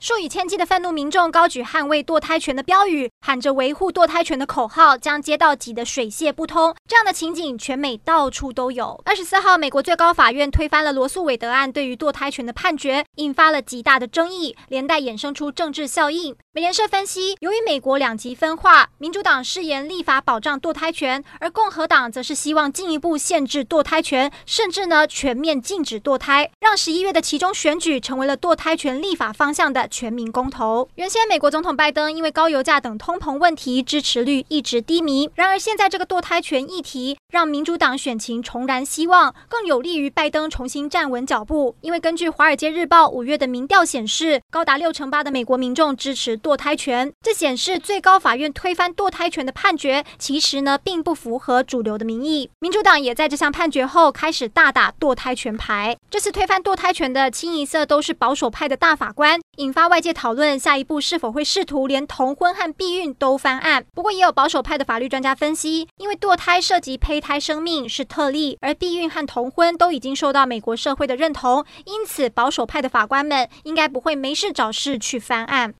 数以千计的愤怒民众高举捍卫堕胎权的标语，喊着维护堕胎权的口号，将街道挤得水泄不通。这样的情景，全美到处都有。二十四号，美国最高法院推翻了罗诉韦德案对于堕胎权的判决，引发了极大的争议，连带衍生出政治效应。美联社分析，由于美国两极分化，民主党誓言立法保障堕胎权，而共和党则是希望进一步限制堕胎权，甚至呢全面禁止堕胎，让十一月的其中选举成为了堕胎权立法方向的全民公投。原先美国总统拜登因为高油价等通膨问题，支持率一直低迷。然而现在这个堕胎权议题，让民主党选情重燃希望，更有利于拜登重新站稳脚步。因为根据《华尔街日报》五月的民调显示，高达六成八的美国民众支持堕胎权。这显示最高法院推翻堕胎权的判决，其实呢并不符合主流的民意。民主党也在这项判决后开始大打堕胎权牌。这次推翻堕胎权的清一色都是保守派的大法官，引发。外界讨论下一步是否会试图连同婚和避孕都翻案。不过，也有保守派的法律专家分析，因为堕胎涉及胚胎生命是特例，而避孕和同婚都已经受到美国社会的认同，因此保守派的法官们应该不会没事找事去翻案。